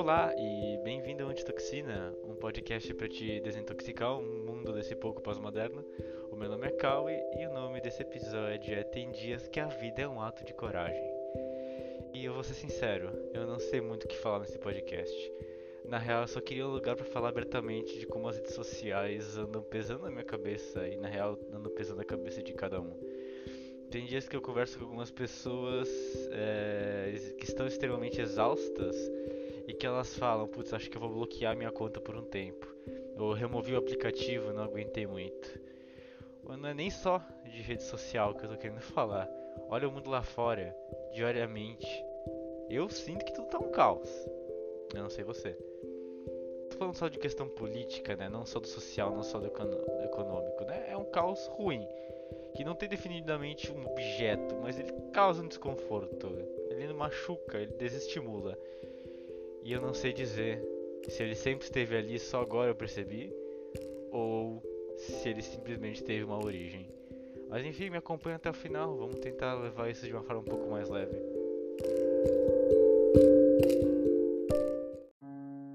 Olá e bem-vindo ao Antitoxina, um podcast para te desintoxicar um mundo desse pouco pós-moderno. O meu nome é Kawi e o nome desse episódio é Tem Dias que a Vida é um Ato de Coragem. E eu vou ser sincero, eu não sei muito o que falar nesse podcast. Na real, eu só queria um lugar para falar abertamente de como as redes sociais andam pesando na minha cabeça e, na real, andam pesando na cabeça de cada um. Tem dias que eu converso com algumas pessoas é, que estão extremamente exaustas que elas falam: Putz, acho que eu vou bloquear minha conta por um tempo. Ou removi o aplicativo, não aguentei muito. Não é nem só de rede social que eu tô querendo falar. Olha o mundo lá fora, diariamente. Eu sinto que tudo tá um caos. Eu não sei você. Tô falando só de questão política, né? Não só do social, não só do econômico, né? É um caos ruim que não tem definidamente um objeto, mas ele causa um desconforto. Ele machuca, ele desestimula. E eu não sei dizer se ele sempre esteve ali só agora eu percebi ou se ele simplesmente teve uma origem. Mas enfim, me acompanha até o final. Vamos tentar levar isso de uma forma um pouco mais leve.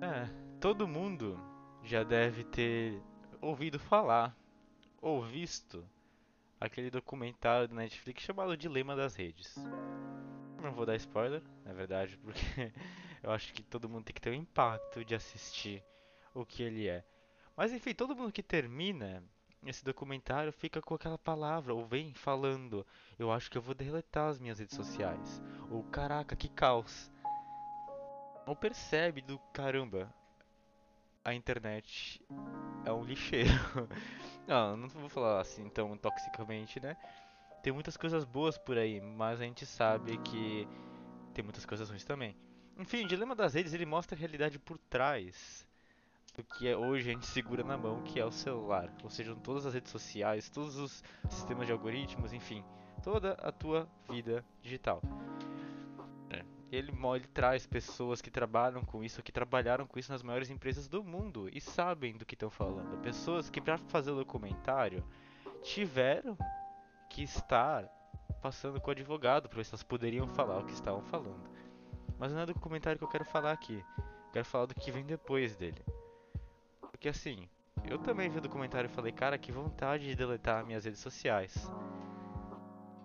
É, todo mundo já deve ter ouvido falar ou visto aquele documentário do Netflix chamado Dilema das Redes. Não vou dar spoiler, na verdade, porque eu acho que todo mundo tem que ter o impacto de assistir o que ele é. Mas enfim, todo mundo que termina esse documentário fica com aquela palavra, ou vem falando, eu acho que eu vou deletar as minhas redes sociais. Ou caraca, que caos. Ou percebe do caramba, a internet é um lixeiro. não, não vou falar assim tão toxicamente, né? Tem muitas coisas boas por aí, mas a gente sabe que tem muitas coisas ruins também. Enfim, o Dilema das Redes ele mostra a realidade por trás do que é hoje a gente segura na mão, que é o celular. Ou seja, todas as redes sociais, todos os sistemas de algoritmos, enfim, toda a tua vida digital ele, ele traz pessoas que trabalham com isso, que trabalharam com isso nas maiores empresas do mundo e sabem do que estão falando. Pessoas que para fazer o documentário tiveram que estar passando com o advogado para ver se elas poderiam falar o que estavam falando. Mas não é do documentário que eu quero falar aqui. Eu quero falar do que vem depois dele. Porque assim, eu também vi o documentário e falei, cara, que vontade de deletar minhas redes sociais.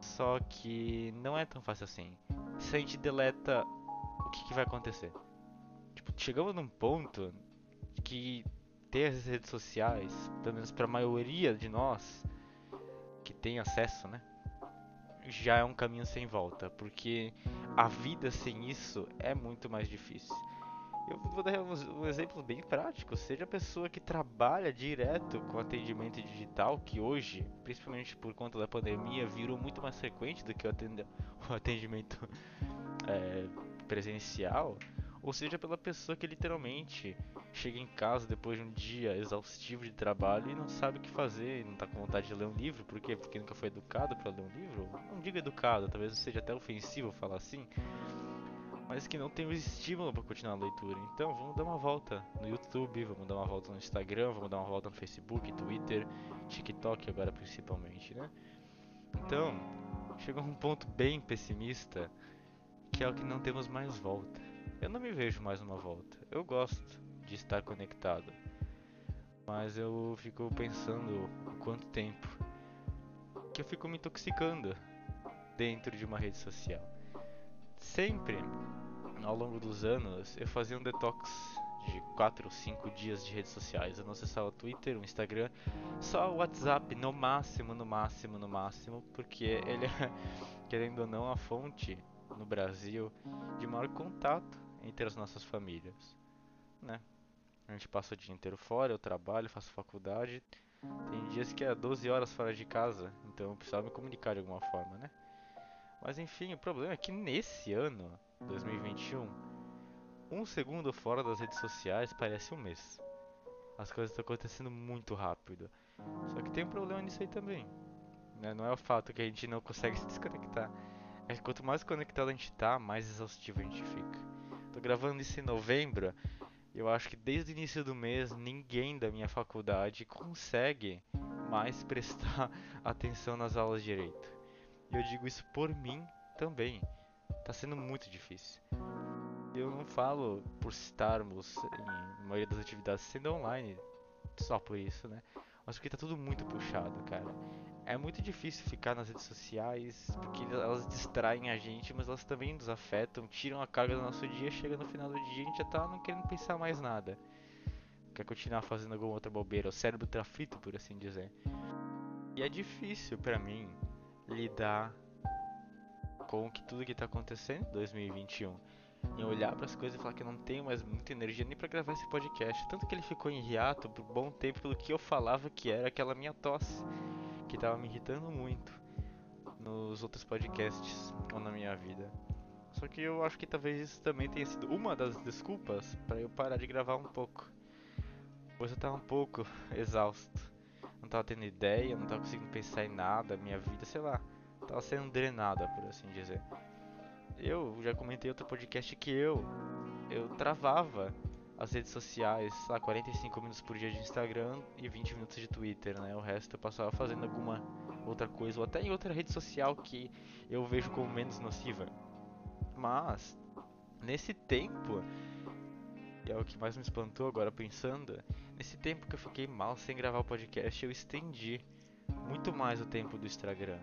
Só que não é tão fácil assim se a gente deleta, o que, que vai acontecer? Tipo, chegamos num ponto que ter as redes sociais, pelo menos para a maioria de nós que tem acesso, né? Já é um caminho sem volta, porque a vida sem isso é muito mais difícil. Eu vou dar um, um exemplo bem prático. Seja a pessoa que trabalha direto com atendimento digital, que hoje, principalmente por conta da pandemia, virou muito mais frequente do que o, atendimento é, presencial, ou seja pela pessoa que literalmente chega em casa depois de um dia exaustivo de trabalho e não sabe o que fazer, e não está com vontade de ler um livro, por quê? Porque nunca foi educado para ler um livro? Não diga educado, talvez seja até ofensivo falar assim, mas que não tem o estímulo para continuar a leitura. Então, vamos dar uma volta no YouTube, vamos dar uma volta no Instagram, vamos dar uma volta no Facebook, Twitter, TikTok agora principalmente, né? Então, chegou um ponto bem pessimista, que é o que não temos mais volta. Eu não me vejo mais numa volta. Eu gosto de estar conectado, mas eu fico pensando o quanto tempo que eu fico me intoxicando dentro de uma rede social. Sempre ao longo dos anos, eu fazia um detox de 4 ou 5 dias de redes sociais. Eu não acessava o Twitter, o Instagram, só o WhatsApp, no máximo, no máximo, no máximo, porque ele é, querendo ou não, a fonte no Brasil de maior contato entre as nossas famílias, né? A gente passa o dia inteiro fora, eu trabalho, faço faculdade. Tem dias que é 12 horas fora de casa, então eu precisava me comunicar de alguma forma, né? Mas enfim, o problema é que nesse ano 2021, um segundo fora das redes sociais parece um mês. As coisas estão acontecendo muito rápido. Só que tem um problema nisso aí também. Né? Não é o fato que a gente não consegue se desconectar. É que quanto mais conectado a gente tá, mais exaustivo a gente fica. Tô gravando isso em novembro. Eu acho que desde o início do mês ninguém da minha faculdade consegue mais prestar atenção nas aulas de direito. E eu digo isso por mim também. Tá sendo muito difícil. Eu não falo por estarmos em maioria das atividades sendo online, só por isso, né? Mas porque tá tudo muito puxado, cara. É muito difícil ficar nas redes sociais, porque elas distraem a gente, mas elas também nos afetam, tiram a carga do nosso dia, chega no final do dia a gente já tá não querendo pensar mais nada. Quer continuar fazendo alguma outra bobeira, o cérebro tá por assim dizer. E é difícil para mim lidar com que tudo que tá acontecendo em 2021 em olhar para as coisas e falar que eu não tenho mais muita energia nem para gravar esse podcast. Tanto que ele ficou em hiato por um bom tempo pelo que eu falava que era aquela minha tosse, que estava me irritando muito nos outros podcasts ou na minha vida. Só que eu acho que talvez isso também tenha sido uma das desculpas para eu parar de gravar um pouco. Pois eu estava um pouco exausto. Não estava tendo ideia, não estava conseguindo pensar em nada, minha vida, sei lá, estava sendo drenada, por assim dizer eu já comentei outro podcast que eu eu travava as redes sociais, lá, 45 minutos por dia de Instagram e 20 minutos de Twitter, né? O resto eu passava fazendo alguma outra coisa, ou até em outra rede social que eu vejo como menos nociva. Mas, nesse tempo, é o que mais me espantou agora pensando, nesse tempo que eu fiquei mal sem gravar o podcast, eu estendi muito mais o tempo do Instagram,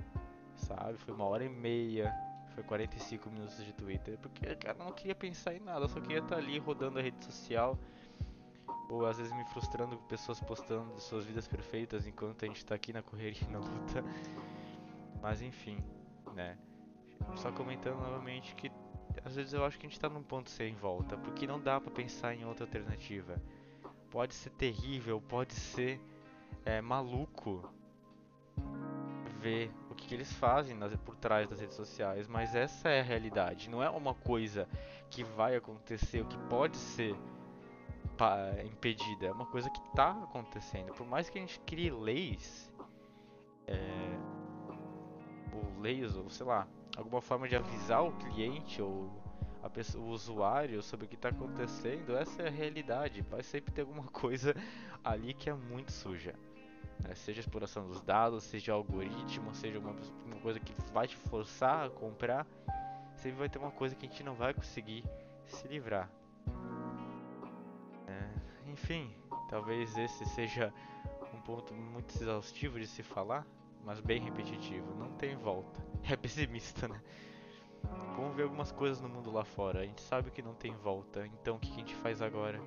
sabe? Foi uma hora e meia foi 45 minutos de Twitter. Porque, cara, eu não queria pensar em nada, eu só queria estar ali rodando a rede social. Ou às vezes me frustrando com pessoas postando suas vidas perfeitas enquanto a gente tá aqui na correria e na luta. Mas enfim, né? Só comentando novamente que às vezes eu acho que a gente tá num ponto sem volta, porque não dá para pensar em outra alternativa. Pode ser terrível, pode ser é, maluco ver que, que eles fazem nas, por trás das redes sociais, mas essa é a realidade. Não é uma coisa que vai acontecer, o que pode ser impedida. É uma coisa que está acontecendo. Por mais que a gente crie leis, é, ou leis, ou sei lá, alguma forma de avisar o cliente ou pessoa, o usuário sobre o que está acontecendo, essa é a realidade. Vai sempre ter alguma coisa ali que é muito suja. Né? Seja exploração dos dados, seja algoritmo, seja uma, uma coisa que vai te forçar a comprar, sempre vai ter uma coisa que a gente não vai conseguir se livrar. É, enfim, talvez esse seja um ponto muito exaustivo de se falar, mas bem repetitivo. Não tem volta. É pessimista, né? Vamos ver algumas coisas no mundo lá fora. A gente sabe que não tem volta, então o que a gente faz agora?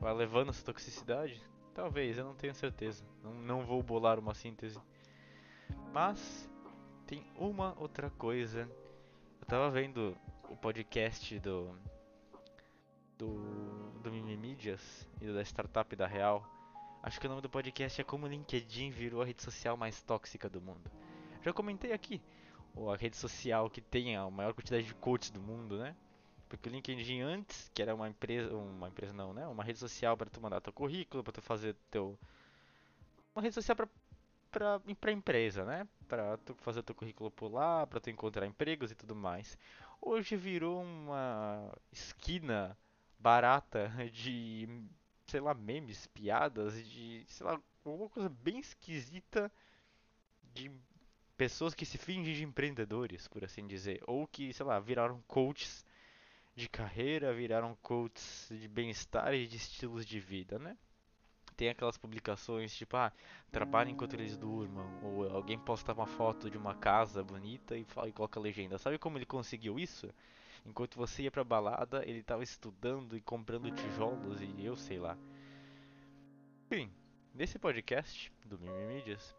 Vai levando essa toxicidade? Talvez, eu não tenho certeza. Não, não vou bolar uma síntese. Mas tem uma outra coisa. Eu tava vendo o podcast do do do Mimimídias e da startup da Real. Acho que o nome do podcast é como o LinkedIn virou a rede social mais tóxica do mundo. Já comentei aqui, a rede social que tem a maior quantidade de coaches do mundo, né? Porque o LinkedIn antes, que era uma empresa, uma empresa não, né? Uma rede social para tu mandar teu currículo, para tu fazer teu uma rede social para para empresa, né? Para tu fazer teu currículo por lá, para tu encontrar empregos e tudo mais. Hoje virou uma esquina barata de sei lá, memes, piadas de, sei lá, alguma coisa bem esquisita de pessoas que se fingem de empreendedores, por assim dizer, ou que, sei lá, viraram coaches de carreira, viraram coaches de bem-estar e de estilos de vida, né? Tem aquelas publicações tipo, ah, trabalha enquanto eles durmam, ou alguém posta uma foto de uma casa bonita e, fala, e coloca a legenda. Sabe como ele conseguiu isso? Enquanto você ia pra balada, ele estava estudando e comprando tijolos e eu sei lá. Enfim, nesse podcast do Mimimídias,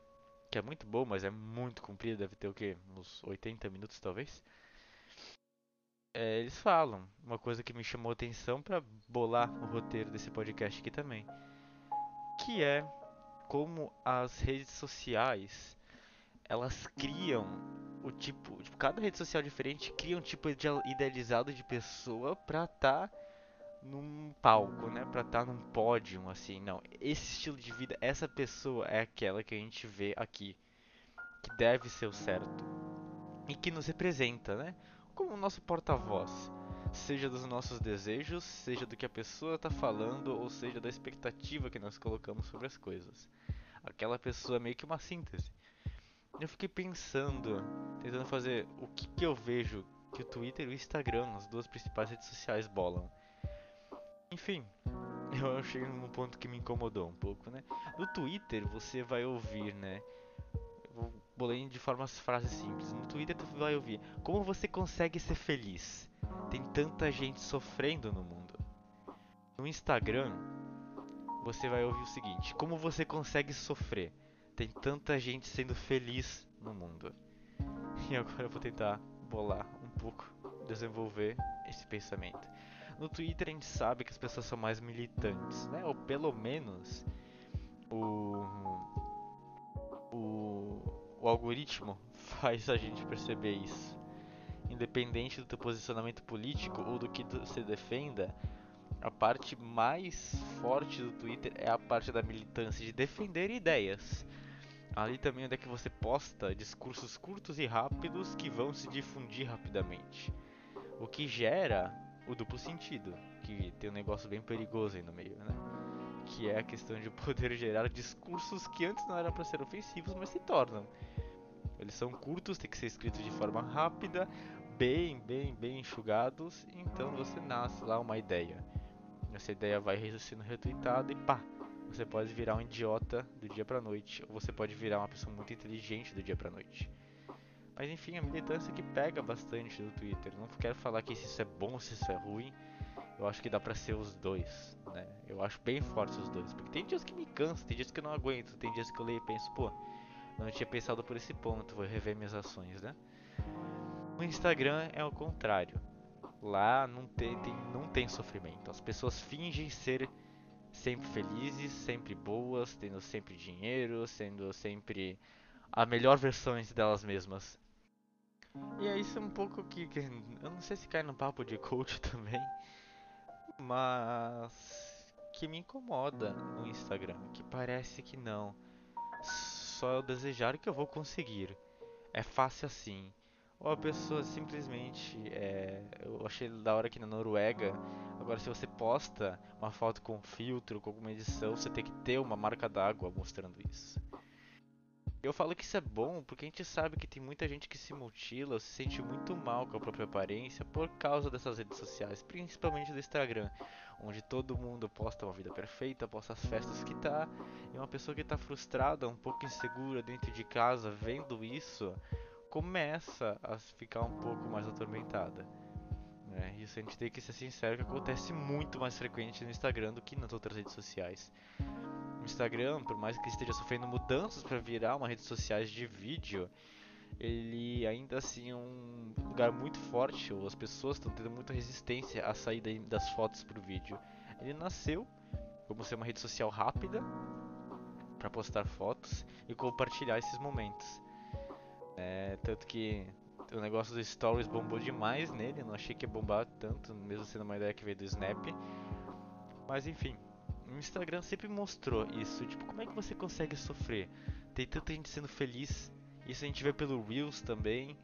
que é muito bom, mas é muito comprido, deve ter o quê? Uns 80 minutos talvez é, eles falam uma coisa que me chamou atenção para bolar o roteiro desse podcast aqui também, que é como as redes sociais elas criam o tipo, tipo cada rede social diferente cria um tipo de idealizado de pessoa para estar tá num palco, né, para estar tá num pódio assim. Não, esse estilo de vida, essa pessoa é aquela que a gente vê aqui, que deve ser o certo e que nos representa, né? Como o nosso porta-voz, seja dos nossos desejos, seja do que a pessoa está falando, ou seja da expectativa que nós colocamos sobre as coisas. Aquela pessoa é meio que uma síntese. Eu fiquei pensando, tentando fazer o que, que eu vejo que o Twitter e o Instagram, as duas principais redes sociais, bolam. Enfim, eu cheguei num ponto que me incomodou um pouco, né? No Twitter você vai ouvir, né? Bolei de formas frases simples. No Twitter tu vai ouvir como você consegue ser feliz. Tem tanta gente sofrendo no mundo. No Instagram você vai ouvir o seguinte: como você consegue sofrer. Tem tanta gente sendo feliz no mundo. E agora eu vou tentar bolar um pouco, desenvolver esse pensamento. No Twitter a gente sabe que as pessoas são mais militantes, né? Ou pelo menos o, o, algoritmo faz a gente perceber isso. Independente do teu posicionamento político ou do que você defenda, a parte mais forte do Twitter é a parte da militância, de defender ideias. Ali também é onde é que você posta discursos curtos e rápidos que vão se difundir rapidamente. O que gera o duplo sentido, que tem um negócio bem perigoso aí no meio, né? Que é a questão de poder gerar discursos que antes não eram para ser ofensivos, mas se tornam. Eles são curtos, tem que ser escritos de forma rápida, bem, bem, bem enxugados, então você nasce lá uma ideia. Essa ideia vai sendo retweetada e pá, você pode virar um idiota do dia pra noite, ou você pode virar uma pessoa muito inteligente do dia pra noite. Mas enfim, a militância que pega bastante no Twitter. Não quero falar que se isso é bom ou se isso é ruim. Eu acho que dá pra ser os dois, né? Eu acho bem fortes os dois. Porque tem dias que me cansa, tem dias que eu não aguento, tem dias que eu leio e penso, pô, não tinha pensado por esse ponto, vou rever minhas ações, né? O Instagram é o contrário. Lá não tem, tem, não tem sofrimento. As pessoas fingem ser sempre felizes, sempre boas, tendo sempre dinheiro, sendo sempre a melhor versões delas mesmas. E é isso um pouco que, que, eu não sei se cai no papo de coach também, mas que me incomoda no Instagram, que parece que não. Só eu desejar que eu vou conseguir. É fácil assim. Ou a pessoa simplesmente. É, eu achei da hora que na Noruega. Agora, se você posta uma foto com filtro, com alguma edição, você tem que ter uma marca d'água mostrando isso. Eu falo que isso é bom porque a gente sabe que tem muita gente que se mutila, se sente muito mal com a própria aparência por causa dessas redes sociais, principalmente do Instagram, onde todo mundo posta uma vida perfeita, posta as festas que tá, e uma pessoa que tá frustrada, um pouco insegura dentro de casa, vendo isso, começa a ficar um pouco mais atormentada. Né? Isso a gente tem que ser sincero que acontece muito mais frequente no Instagram do que nas outras redes sociais. Instagram, por mais que esteja sofrendo mudanças para virar uma rede social de vídeo, ele ainda assim é um lugar muito forte, as pessoas estão tendo muita resistência a sair das fotos para o vídeo. Ele nasceu como ser uma rede social rápida para postar fotos e compartilhar esses momentos. É, tanto que o negócio dos stories bombou demais nele, não achei que ia bombar tanto, mesmo sendo uma ideia que veio do Snap. Mas enfim, o Instagram sempre mostrou isso, tipo, como é que você consegue sofrer? Tem tanta gente sendo feliz, isso a gente vê pelo Reels também.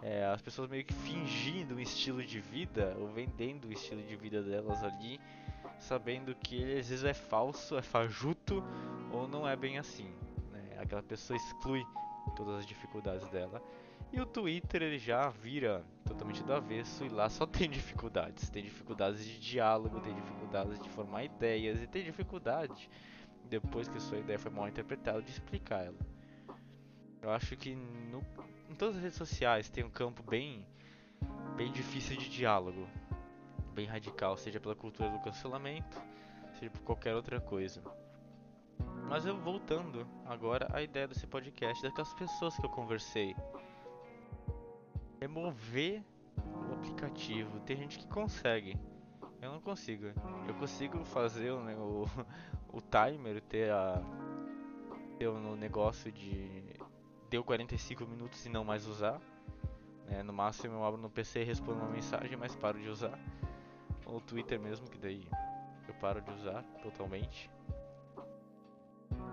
É, as pessoas meio que fingindo um estilo de vida, ou vendendo o estilo de vida delas ali, sabendo que ele às vezes é falso, é fajuto, ou não é bem assim. Né? Aquela pessoa exclui todas as dificuldades dela. E o Twitter ele já vira totalmente do avesso e lá só tem dificuldades. Tem dificuldades de diálogo, tem dificuldades de formar ideias e tem dificuldade, depois que sua ideia foi mal interpretada, de explicar ela. Eu acho que no, em todas as redes sociais tem um campo bem, bem difícil de diálogo, bem radical, seja pela cultura do cancelamento, seja por qualquer outra coisa. Mas eu voltando agora à ideia desse podcast, daquelas pessoas que eu conversei. Remover o aplicativo. Tem gente que consegue. Eu não consigo. Eu consigo fazer o, o, o timer ter a ter o negócio de deu 45 minutos e não mais usar. Né? No máximo eu abro no PC e respondo uma mensagem, mas paro de usar. Ou Twitter mesmo, que daí eu paro de usar totalmente.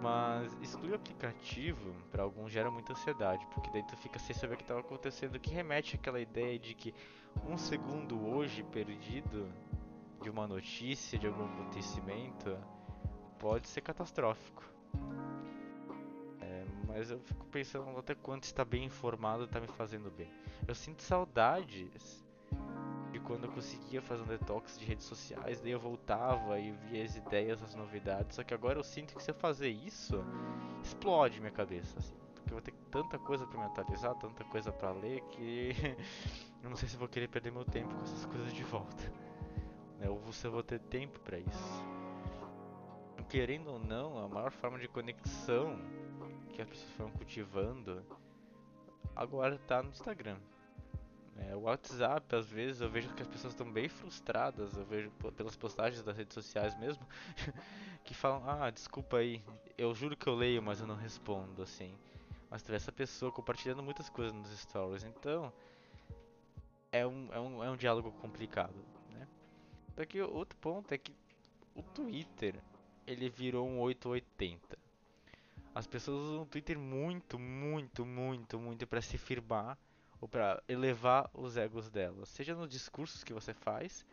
Mas excluir o aplicativo para alguns gera muita ansiedade, porque daí tu fica sem saber o que está acontecendo, que remete àquela ideia de que um segundo hoje perdido de uma notícia, de algum acontecimento, pode ser catastrófico. É, mas eu fico pensando até quanto está bem informado tá me fazendo bem. Eu sinto saudades de quando eu conseguia fazer um detox de redes sociais, daí eu voltava e via as ideias, as novidades. Só que agora eu sinto que se eu fazer isso, explode minha cabeça, assim. Porque eu vou ter tanta coisa para me atualizar, tanta coisa para ler que eu não sei se vou querer perder meu tempo com essas coisas de volta. Né? Ou se eu vou ter tempo para isso. Querendo ou não, a maior forma de conexão que as pessoas foram cultivando agora está no Instagram. É, o WhatsApp, às vezes, eu vejo que as pessoas estão bem frustradas, eu vejo pelas postagens das redes sociais mesmo, que falam, ah, desculpa aí, eu juro que eu leio, mas eu não respondo, assim. Mas tu vê essa pessoa compartilhando muitas coisas nos stories, então é um, é um, é um diálogo complicado, né? Só que outro ponto é que o Twitter, ele virou um 880. As pessoas usam o Twitter muito, muito, muito, muito para se firmar ou para elevar os egos delas, seja nos discursos que você faz,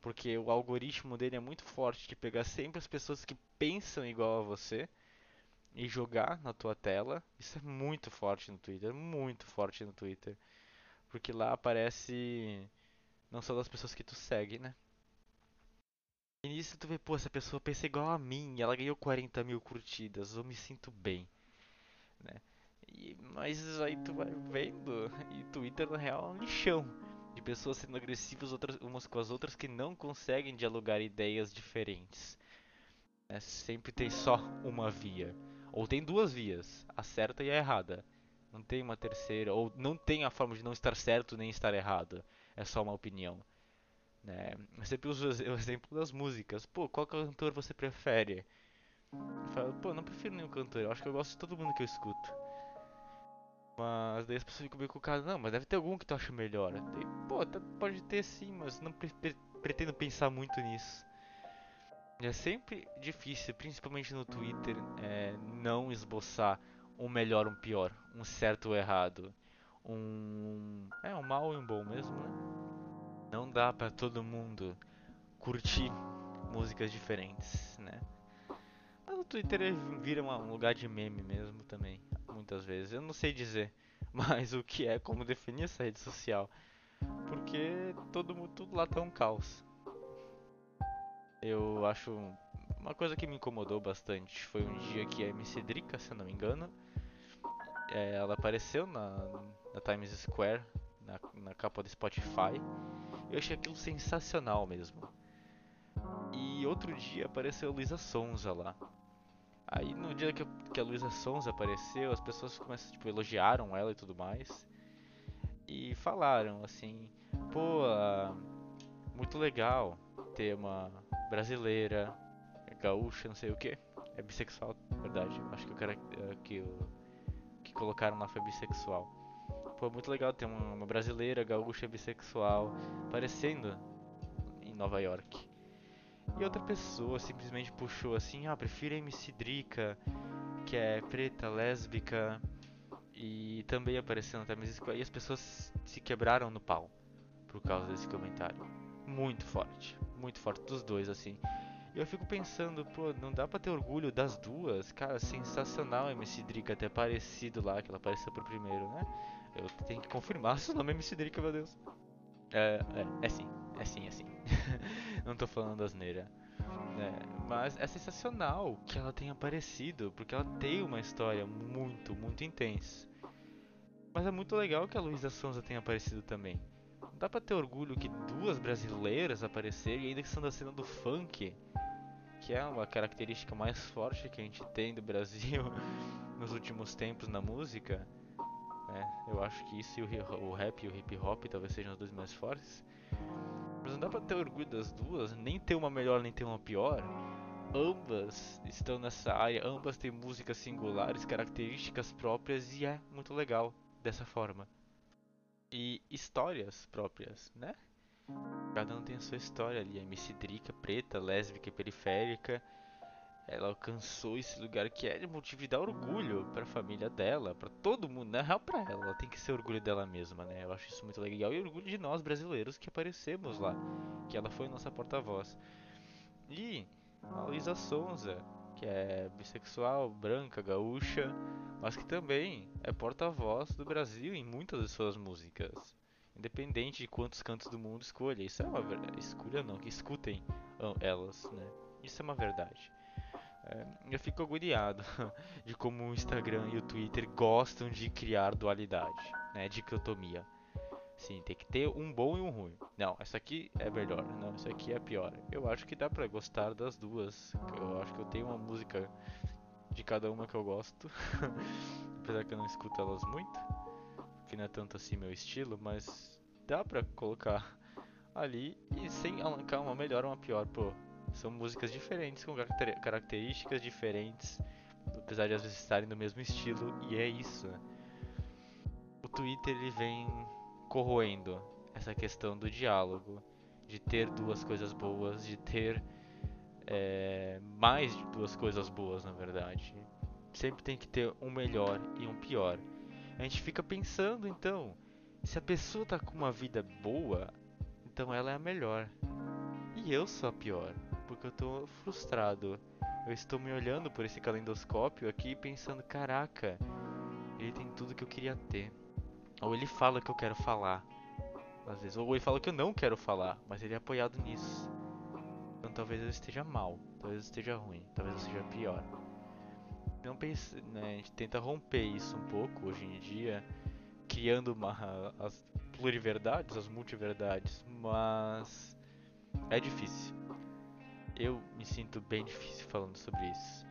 porque o algoritmo dele é muito forte de pegar sempre as pessoas que pensam igual a você e jogar na tua tela. Isso é muito forte no Twitter, muito forte no Twitter, porque lá aparece não só das pessoas que tu segue, né? E nisso tu vê, pô, essa pessoa pensa igual a mim, ela ganhou 40 mil curtidas, eu me sinto bem, né? Mas aí tu vai vendo, e Twitter na real é um lixão de pessoas sendo agressivas outras, umas com as outras que não conseguem dialogar ideias diferentes. É, sempre tem só uma via, ou tem duas vias, a certa e a errada. Não tem uma terceira, ou não tem a forma de não estar certo nem estar errado. É só uma opinião. Né? Eu sempre uso o exemplo das músicas. Pô, qual cantor você prefere? Eu falo, pô, não prefiro nenhum cantor. Eu acho que eu gosto de todo mundo que eu escuto. Mas daí as pessoas ficam meio com o cara, não, mas deve ter algum que tu acha melhor. Pô, pode ter sim, mas não pre pre pretendo pensar muito nisso. É sempre difícil, principalmente no Twitter, é, não esboçar um melhor um pior, um certo ou errado, um é um mal e um bom mesmo, né? Não dá para todo mundo curtir músicas diferentes, né? Mas o Twitter vira um lugar de meme mesmo também muitas vezes. Eu não sei dizer mais o que é, como definir essa rede social. Porque todo tudo lá tá um caos. Eu acho uma coisa que me incomodou bastante foi um dia que a MC Drica, se eu não me engano, é, ela apareceu na, na Times Square, na, na capa do Spotify. Eu achei aquilo sensacional mesmo. E outro dia apareceu Luísa Sonza lá. Aí no dia que, que a Luísa Sons apareceu, as pessoas começam, tipo, elogiaram ela e tudo mais. E falaram assim, pô, muito legal ter uma brasileira, gaúcha, não sei o que. É bissexual, verdade. Acho que o cara eh, que, que colocaram lá foi bissexual. Pô, muito legal ter uma, uma brasileira, gaúcha, bissexual aparecendo em Nova York. E outra pessoa simplesmente puxou assim, ah, prefiro a MC Drica, que é preta, lésbica, e também apareceu na Times Square, e as pessoas se quebraram no pau por causa desse comentário. Muito forte, muito forte dos dois, assim. Eu fico pensando, pô, não dá pra ter orgulho das duas? Cara, sensacional MC Drica ter aparecido lá, que ela apareceu por primeiro, né? Eu tenho que confirmar se o nome é MC Drica, meu Deus. É, é, é sim, é sim, é sim. não tô falando asneira. É, mas é sensacional que ela tenha aparecido, porque ela tem uma história muito, muito intensa. Mas é muito legal que a Luísa Sonza tenha aparecido também. Não dá pra ter orgulho que duas brasileiras aparecerem, e ainda que são da cena do funk, que é uma característica mais forte que a gente tem do Brasil nos últimos tempos na música. É, eu acho que isso e o, o rap e o hip hop talvez sejam os dois mais fortes. Mas não dá pra ter orgulho das duas, nem ter uma melhor nem ter uma pior. Ambas estão nessa área, ambas têm músicas singulares, características próprias e é muito legal dessa forma. E histórias próprias, né? Cada um tem a sua história ali. A MC Drica, preta, lésbica e periférica ela alcançou esse lugar que é motivo de dar orgulho para a família dela, para todo mundo, na real para ela, ela tem que ser orgulho dela mesma, né? Eu acho isso muito legal e orgulho de nós brasileiros que aparecemos lá, que ela foi nossa porta-voz. E a Luísa Sonza que é bissexual, branca, gaúcha, mas que também é porta-voz do Brasil em muitas de suas músicas. Independente de quantos cantos do mundo escolha. Isso é uma verdade. Escolha não, que escutem elas, né? Isso é uma verdade. É, eu fico agoniado de como o Instagram e o Twitter gostam de criar dualidade, né? Dicotomia. Sim, tem que ter um bom e um ruim. Não, essa aqui é melhor. Não, essa aqui é pior. Eu acho que dá pra gostar das duas. Eu acho que eu tenho uma música de cada uma que eu gosto. Apesar que eu não escuto elas muito. Porque não é tanto assim meu estilo, mas dá pra colocar ali e sem alancar uma melhor ou uma pior. Pô, são músicas diferentes, com características diferentes. Apesar de às vezes estarem no mesmo estilo, e é isso. Né? O Twitter ele vem corroendo essa questão do diálogo, de ter duas coisas boas, de ter é, mais de duas coisas boas, na verdade. Sempre tem que ter um melhor e um pior. A gente fica pensando, então, se a pessoa tá com uma vida boa, então ela é a melhor. E eu sou a pior, eu tô frustrado. Eu estou me olhando por esse calendoscópio aqui pensando, caraca, ele tem tudo que eu queria ter. Ou ele fala que eu quero falar. Às vezes. Ou ele fala que eu não quero falar, mas ele é apoiado nisso. Então talvez eu esteja mal, talvez eu esteja ruim, talvez eu seja pior. Não pense, né, a gente tenta romper isso um pouco hoje em dia, criando uma, as pluriverdades, as multiverdades, mas é difícil. Eu me sinto bem difícil falando sobre isso.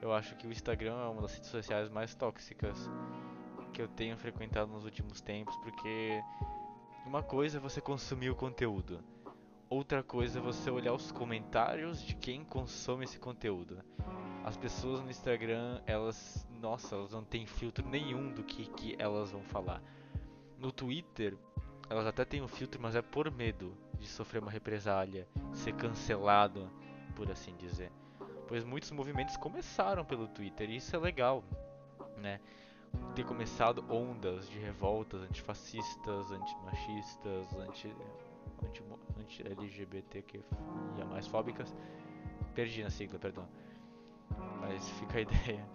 Eu acho que o Instagram é uma das redes sociais mais tóxicas que eu tenho frequentado nos últimos tempos, porque uma coisa é você consumir o conteúdo, outra coisa é você olhar os comentários de quem consome esse conteúdo. As pessoas no Instagram, elas, nossa, elas não têm filtro nenhum do que, que elas vão falar. No Twitter, elas até têm um filtro, mas é por medo de sofrer uma represália, ser cancelado, por assim dizer. Pois muitos movimentos começaram pelo Twitter e isso é legal, né? ter começado ondas de revoltas antifascistas, antimachistas, anti, anti, anti LGBTQ e mais fóbicas. Perdi na sigla, perdão. Mas fica a ideia.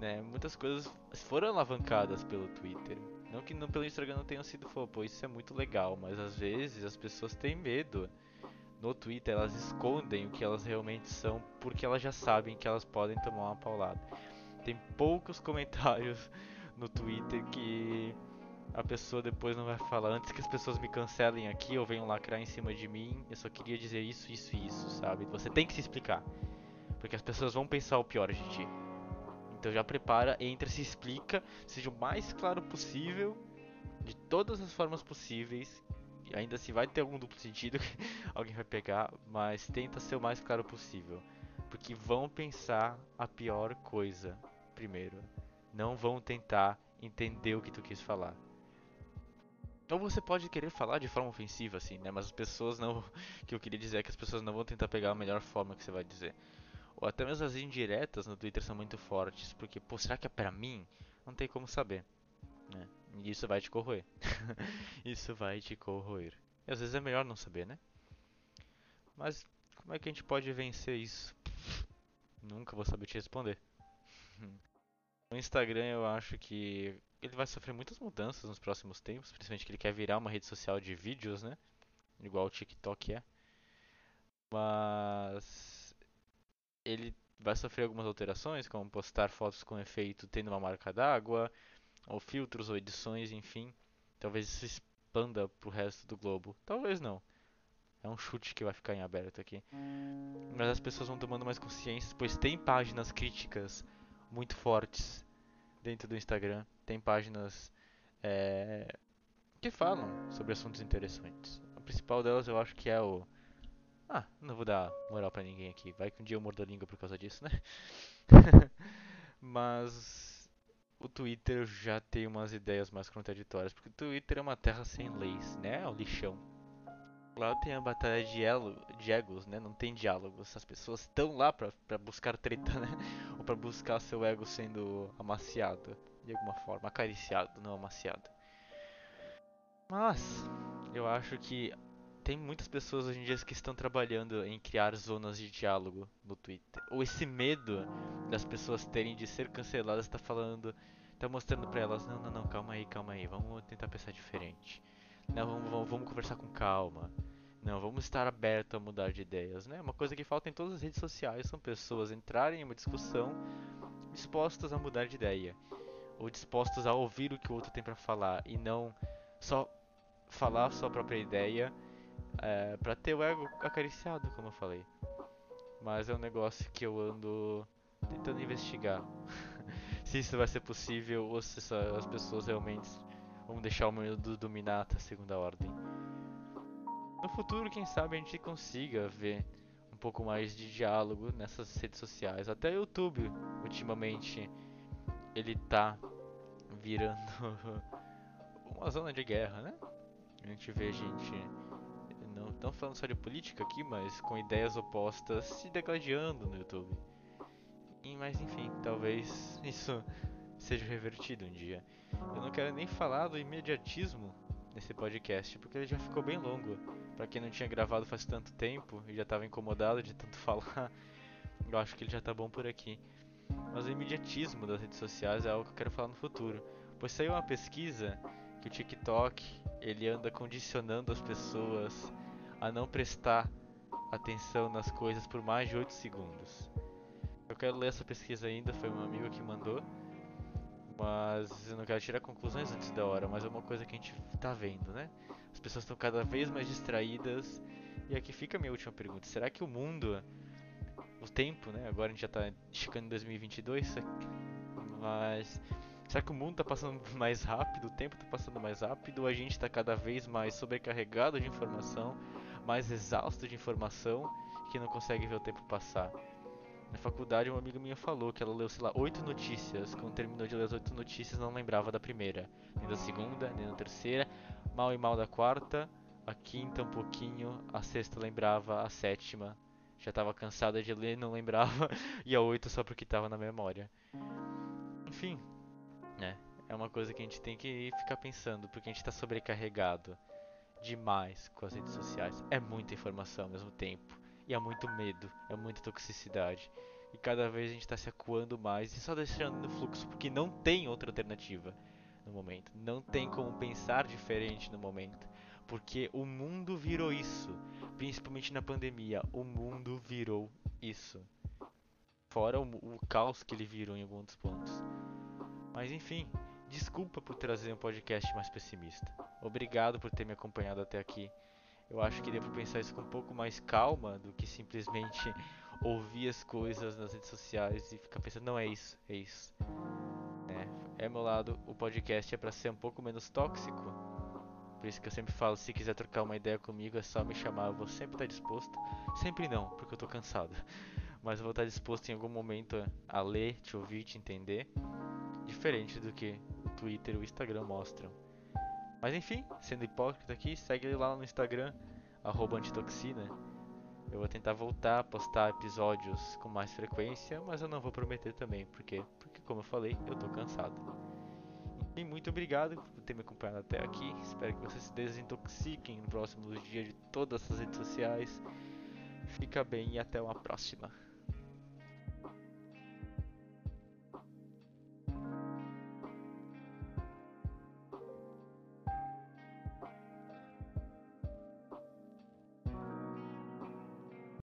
Né? Muitas coisas foram alavancadas pelo Twitter. Não que não, pelo Instagram não tenham sido, pô, isso é muito legal, mas às vezes as pessoas têm medo. No Twitter elas escondem o que elas realmente são porque elas já sabem que elas podem tomar uma paulada. Tem poucos comentários no Twitter que a pessoa depois não vai falar antes que as pessoas me cancelem aqui ou venham lacrar em cima de mim, eu só queria dizer isso, isso e isso, sabe? Você tem que se explicar. Porque as pessoas vão pensar o pior de ti. Então já prepara, entra, se explica, seja o mais claro possível, de todas as formas possíveis. Ainda assim vai ter algum duplo sentido que alguém vai pegar, mas tenta ser o mais claro possível. Porque vão pensar a pior coisa primeiro não vão tentar entender o que tu quis falar. Ou você pode querer falar de forma ofensiva, assim, né? Mas as pessoas não. O que eu queria dizer é que as pessoas não vão tentar pegar a melhor forma que você vai dizer. Ou até mesmo as indiretas no Twitter são muito fortes, porque, pô, será que é pra mim? Não tem como saber, né? E isso vai te corroer. isso vai te corroer. E às vezes é melhor não saber, né? Mas como é que a gente pode vencer isso? Nunca vou saber te responder. O Instagram eu acho que ele vai sofrer muitas mudanças nos próximos tempos, principalmente que ele quer virar uma rede social de vídeos, né? Igual o TikTok é. Mas ele vai sofrer algumas alterações, como postar fotos com efeito tendo uma marca d'água, ou filtros ou edições, enfim. Talvez isso expanda pro resto do globo. Talvez não. É um chute que vai ficar em aberto aqui. Mas as pessoas vão tomando mais consciência, pois tem páginas críticas muito fortes dentro do Instagram. Tem páginas é, que falam sobre assuntos interessantes. A principal delas eu acho que é o. Ah, não vou dar moral pra ninguém aqui. Vai que um dia eu mordo a língua por causa disso, né? Mas o Twitter já tem umas ideias mais contraditórias. Porque o Twitter é uma terra sem leis, né? É um lixão. Lá tem a batalha de, elo, de egos, né? Não tem diálogos. As pessoas estão lá pra, pra buscar treta, né? Ou pra buscar seu ego sendo amaciado. De alguma forma. Acariciado, não amaciado. Mas, eu acho que tem muitas pessoas hoje em dia que estão trabalhando em criar zonas de diálogo no Twitter. Ou esse medo das pessoas terem de ser canceladas está falando, está mostrando para elas, não, não, não, calma aí, calma aí, vamos tentar pensar diferente. Não, vamos, vamos, vamos conversar com calma. Não, vamos estar aberto a mudar de ideias, né? Uma coisa que falta em todas as redes sociais são pessoas entrarem em uma discussão dispostas a mudar de ideia ou dispostos a ouvir o que o outro tem para falar e não só falar sua própria ideia é, para ter o ego acariciado, como eu falei. Mas é um negócio que eu ando tentando investigar. se isso vai ser possível ou se as pessoas realmente vão deixar o mundo dominar a segunda ordem. No futuro, quem sabe a gente consiga ver um pouco mais de diálogo nessas redes sociais. Até o YouTube, ultimamente, ele tá virando uma zona de guerra, né? A gente vê gente não falando só de política aqui, mas com ideias opostas se degladiando no YouTube. E, mas enfim, talvez isso seja revertido um dia. Eu não quero nem falar do imediatismo nesse podcast, porque ele já ficou bem longo. Para quem não tinha gravado faz tanto tempo e já estava incomodado de tanto falar, eu acho que ele já tá bom por aqui. Mas o imediatismo das redes sociais é algo que eu quero falar no futuro. Pois saiu uma pesquisa que o TikTok ele anda condicionando as pessoas a não prestar atenção nas coisas por mais de 8 segundos. Eu quero ler essa pesquisa ainda, foi um amigo que mandou, mas eu não quero tirar conclusões antes da hora, mas é uma coisa que a gente tá vendo, né? As pessoas estão cada vez mais distraídas. E aqui fica a minha última pergunta: será que o mundo, o tempo, né? Agora a gente já tá chegando em 2022, mas será que o mundo tá passando mais rápido? O tempo tá passando mais rápido? A gente tá cada vez mais sobrecarregado de informação? Mais exausto de informação que não consegue ver o tempo passar. Na faculdade, uma amiga minha falou que ela leu, sei lá, oito notícias. Quando terminou de ler as oito notícias, não lembrava da primeira, nem da segunda, nem da terceira. Mal e mal da quarta, a quinta um pouquinho, a sexta lembrava, a sétima já estava cansada de ler, não lembrava, e a oito só porque estava na memória. Enfim, né? É uma coisa que a gente tem que ficar pensando, porque a gente está sobrecarregado demais com as redes sociais. É muita informação ao mesmo tempo. E é muito medo, é muita toxicidade. E cada vez a gente está se acuando mais e só deixando no fluxo, porque não tem outra alternativa no momento. Não tem como pensar diferente no momento. Porque o mundo virou isso. Principalmente na pandemia. O mundo virou isso. Fora o, o caos que ele virou em alguns pontos. Mas enfim, Desculpa por trazer um podcast mais pessimista. Obrigado por ter me acompanhado até aqui. Eu acho que devo pensar isso com um pouco mais calma do que simplesmente ouvir as coisas nas redes sociais e ficar pensando, não é isso, é isso. É, é meu lado, o podcast é para ser um pouco menos tóxico. Por isso que eu sempre falo, se quiser trocar uma ideia comigo é só me chamar, eu vou sempre estar disposto. Sempre não, porque eu tô cansado. Mas eu vou estar disposto em algum momento a ler, te ouvir, te entender. Diferente do que Twitter e o Instagram mostram. Mas enfim, sendo hipócrita aqui, segue ele lá no Instagram, antitoxina. Eu vou tentar voltar a postar episódios com mais frequência, mas eu não vou prometer também, porque, porque como eu falei, eu tô cansado. E muito obrigado por ter me acompanhado até aqui. Espero que vocês se desintoxiquem no próximo dia de todas as redes sociais. Fica bem e até uma próxima.